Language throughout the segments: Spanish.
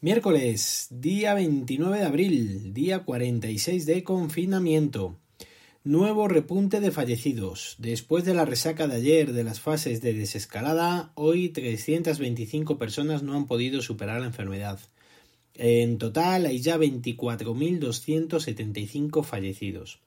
Miércoles, día 29 de abril, día 46 de confinamiento. Nuevo repunte de fallecidos. Después de la resaca de ayer de las fases de desescalada, hoy 325 personas no han podido superar la enfermedad. En total hay ya 24.275 fallecidos.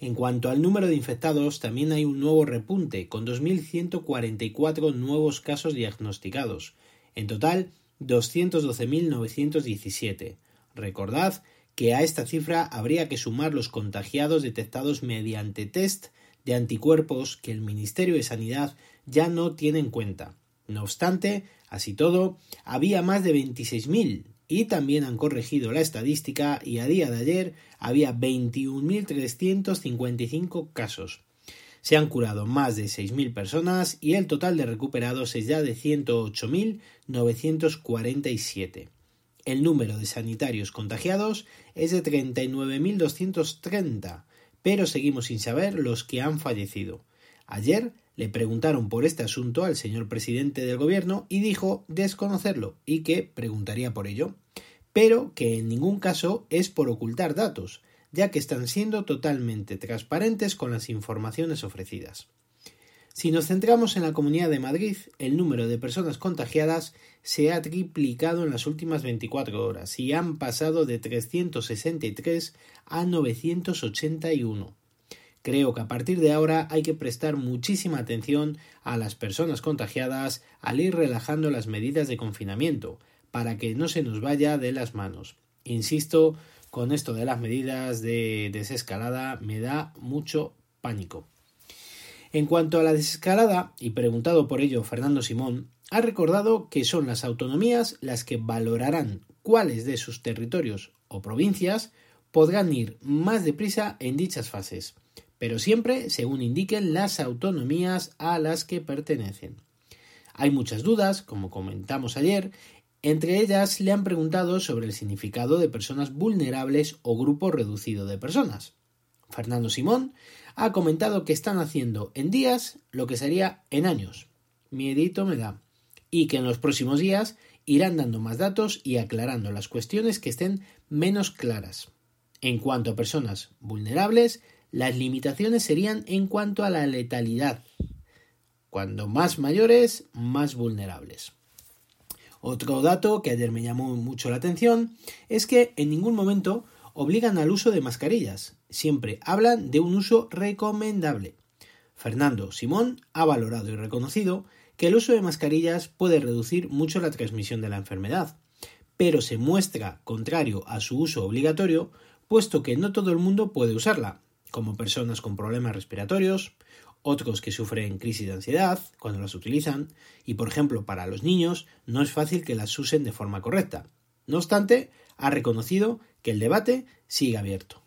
En cuanto al número de infectados, también hay un nuevo repunte, con 2.144 nuevos casos diagnosticados. En total, 212.917. Recordad que a esta cifra habría que sumar los contagiados detectados mediante test de anticuerpos que el Ministerio de Sanidad ya no tiene en cuenta. No obstante, así todo, había más de 26.000 y también han corregido la estadística y a día de ayer había 21.355 casos. Se han curado más de 6.000 personas y el total de recuperados es ya de 108.947. El número de sanitarios contagiados es de 39.230, pero seguimos sin saber los que han fallecido. Ayer le preguntaron por este asunto al señor presidente del gobierno y dijo desconocerlo y que preguntaría por ello, pero que en ningún caso es por ocultar datos, ya que están siendo totalmente transparentes con las informaciones ofrecidas. Si nos centramos en la Comunidad de Madrid, el número de personas contagiadas se ha triplicado en las últimas 24 horas y han pasado de 363 a 981. Creo que a partir de ahora hay que prestar muchísima atención a las personas contagiadas al ir relajando las medidas de confinamiento, para que no se nos vaya de las manos. Insisto, con esto de las medidas de desescalada me da mucho pánico. En cuanto a la desescalada, y preguntado por ello Fernando Simón, ha recordado que son las autonomías las que valorarán cuáles de sus territorios o provincias podrán ir más deprisa en dichas fases, pero siempre según indiquen las autonomías a las que pertenecen. Hay muchas dudas, como comentamos ayer, entre ellas le han preguntado sobre el significado de personas vulnerables o grupo reducido de personas. Fernando Simón ha comentado que están haciendo en días lo que sería en años. Miedito me da. Y que en los próximos días irán dando más datos y aclarando las cuestiones que estén menos claras. En cuanto a personas vulnerables, las limitaciones serían en cuanto a la letalidad. Cuando más mayores, más vulnerables. Otro dato que ayer me llamó mucho la atención es que en ningún momento obligan al uso de mascarillas, siempre hablan de un uso recomendable. Fernando Simón ha valorado y reconocido que el uso de mascarillas puede reducir mucho la transmisión de la enfermedad, pero se muestra contrario a su uso obligatorio, puesto que no todo el mundo puede usarla, como personas con problemas respiratorios, otros que sufren crisis de ansiedad cuando las utilizan, y por ejemplo para los niños no es fácil que las usen de forma correcta. No obstante, ha reconocido que el debate sigue abierto.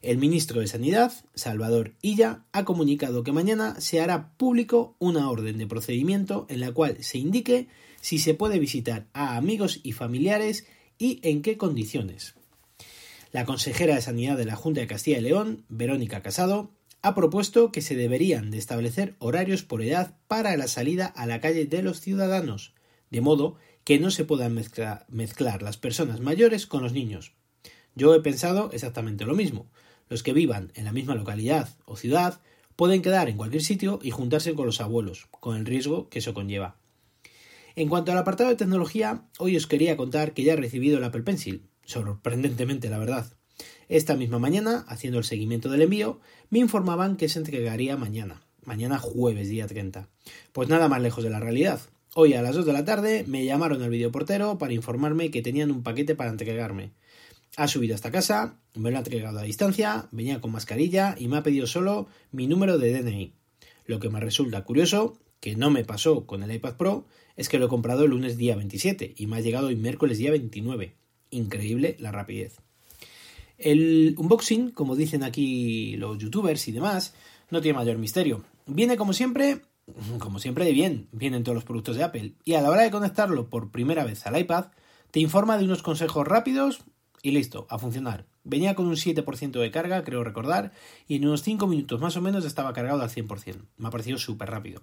El ministro de Sanidad, Salvador Illa, ha comunicado que mañana se hará público una orden de procedimiento en la cual se indique si se puede visitar a amigos y familiares y en qué condiciones. La consejera de Sanidad de la Junta de Castilla y León, Verónica Casado, ha propuesto que se deberían de establecer horarios por edad para la salida a la calle de los ciudadanos, de modo que no se puedan mezclar, las personas mayores con los niños. Yo he pensado exactamente lo mismo. Los que vivan en la misma localidad o ciudad pueden quedar en cualquier sitio y juntarse con los abuelos, con el riesgo que eso conlleva. En cuanto al apartado de tecnología, hoy os quería contar que ya he recibido el Apple Pencil, sorprendentemente la verdad. Esta misma mañana, haciendo el seguimiento del envío, me informaban que se entregaría mañana, mañana jueves día 30. Pues nada más lejos de la realidad. Hoy a las 2 de la tarde me llamaron al videoportero para informarme que tenían un paquete para entregarme. Ha subido hasta casa, me lo ha entregado a distancia, venía con mascarilla y me ha pedido solo mi número de DNI. Lo que me resulta curioso, que no me pasó con el iPad Pro, es que lo he comprado el lunes día 27 y me ha llegado hoy miércoles día 29. Increíble la rapidez. El unboxing, como dicen aquí los youtubers y demás, no tiene mayor misterio. Viene como siempre, como siempre de bien, vienen todos los productos de Apple. Y a la hora de conectarlo por primera vez al iPad, te informa de unos consejos rápidos y listo, a funcionar. Venía con un 7% de carga, creo recordar, y en unos 5 minutos más o menos estaba cargado al 100%. Me ha parecido súper rápido.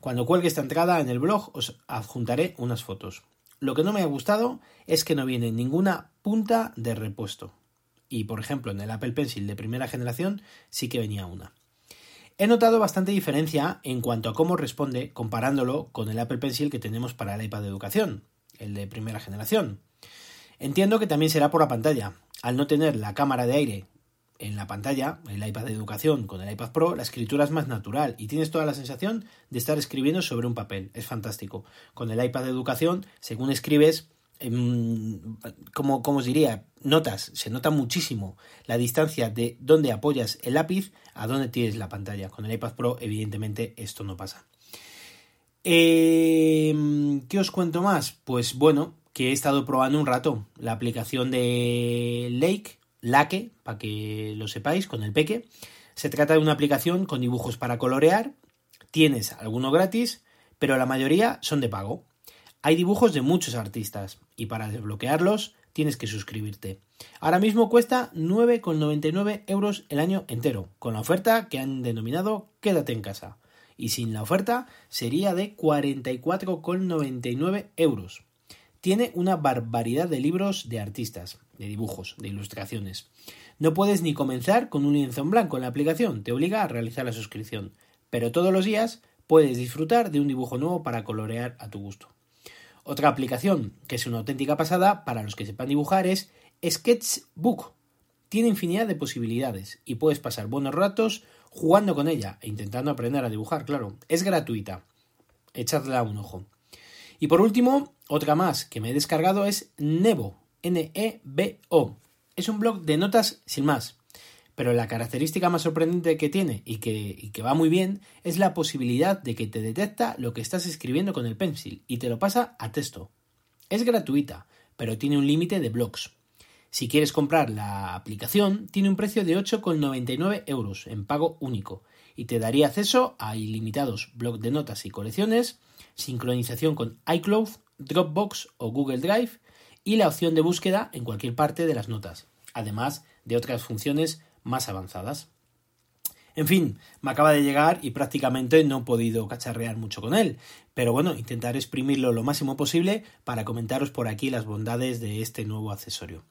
Cuando cuelgue esta entrada en el blog os adjuntaré unas fotos. Lo que no me ha gustado es que no viene ninguna punta de repuesto. Y por ejemplo, en el Apple Pencil de primera generación sí que venía una. He notado bastante diferencia en cuanto a cómo responde comparándolo con el Apple Pencil que tenemos para el iPad de educación, el de primera generación. Entiendo que también será por la pantalla. Al no tener la cámara de aire en la pantalla, el iPad de educación con el iPad Pro, la escritura es más natural y tienes toda la sensación de estar escribiendo sobre un papel. Es fantástico. Con el iPad de educación, según escribes, como, como os diría, notas, se nota muchísimo la distancia de dónde apoyas el lápiz a dónde tienes la pantalla. Con el iPad Pro, evidentemente, esto no pasa. Em, ¿Qué os cuento más? Pues bueno, que he estado probando un rato la aplicación de Lake Lake, para que lo sepáis, con el Peque. Se trata de una aplicación con dibujos para colorear. Tienes alguno gratis, pero la mayoría son de pago. Hay dibujos de muchos artistas y para desbloquearlos tienes que suscribirte. Ahora mismo cuesta 9,99 euros el año entero, con la oferta que han denominado Quédate en casa. Y sin la oferta sería de 44,99 euros. Tiene una barbaridad de libros de artistas, de dibujos, de ilustraciones. No puedes ni comenzar con un lienzo en blanco en la aplicación, te obliga a realizar la suscripción, pero todos los días puedes disfrutar de un dibujo nuevo para colorear a tu gusto. Otra aplicación que es una auténtica pasada para los que sepan dibujar es Sketchbook. Tiene infinidad de posibilidades y puedes pasar buenos ratos jugando con ella e intentando aprender a dibujar, claro. Es gratuita. Echadla un ojo. Y por último, otra más que me he descargado es Nebo, N-E-B-O. Es un blog de notas sin más, pero la característica más sorprendente que tiene y que, va muy bien es la posibilidad de que te detecta lo que estás escribiendo con el pencil y te lo pasa a texto. Es gratuita, pero tiene un límite de blogs. Si quieres comprar la aplicación, tiene un precio de 8,99 euros en pago único y te daría acceso a ilimitados blogs de notas y colecciones, sincronización con iCloud, Dropbox o Google Drive y la opción de búsqueda en cualquier parte de las notas, además de otras funciones más avanzadas. En fin, me acaba de llegar y prácticamente no he podido cacharrear mucho con él, pero bueno, intentaré exprimirlo lo máximo posible para comentaros por aquí las bondades de este nuevo accesorio.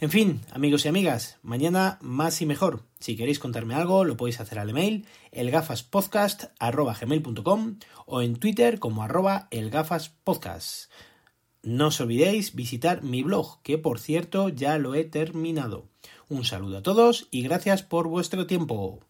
En fin, amigos y amigas, mañana más y mejor. Si queréis contarme algo, lo podéis hacer al email elgafaspodcast.gmail.com o en Twitter como arroba elgafaspodcast. No os olvidéis visitar mi blog, que por cierto ya lo he terminado. Un saludo a todos y gracias por vuestro tiempo.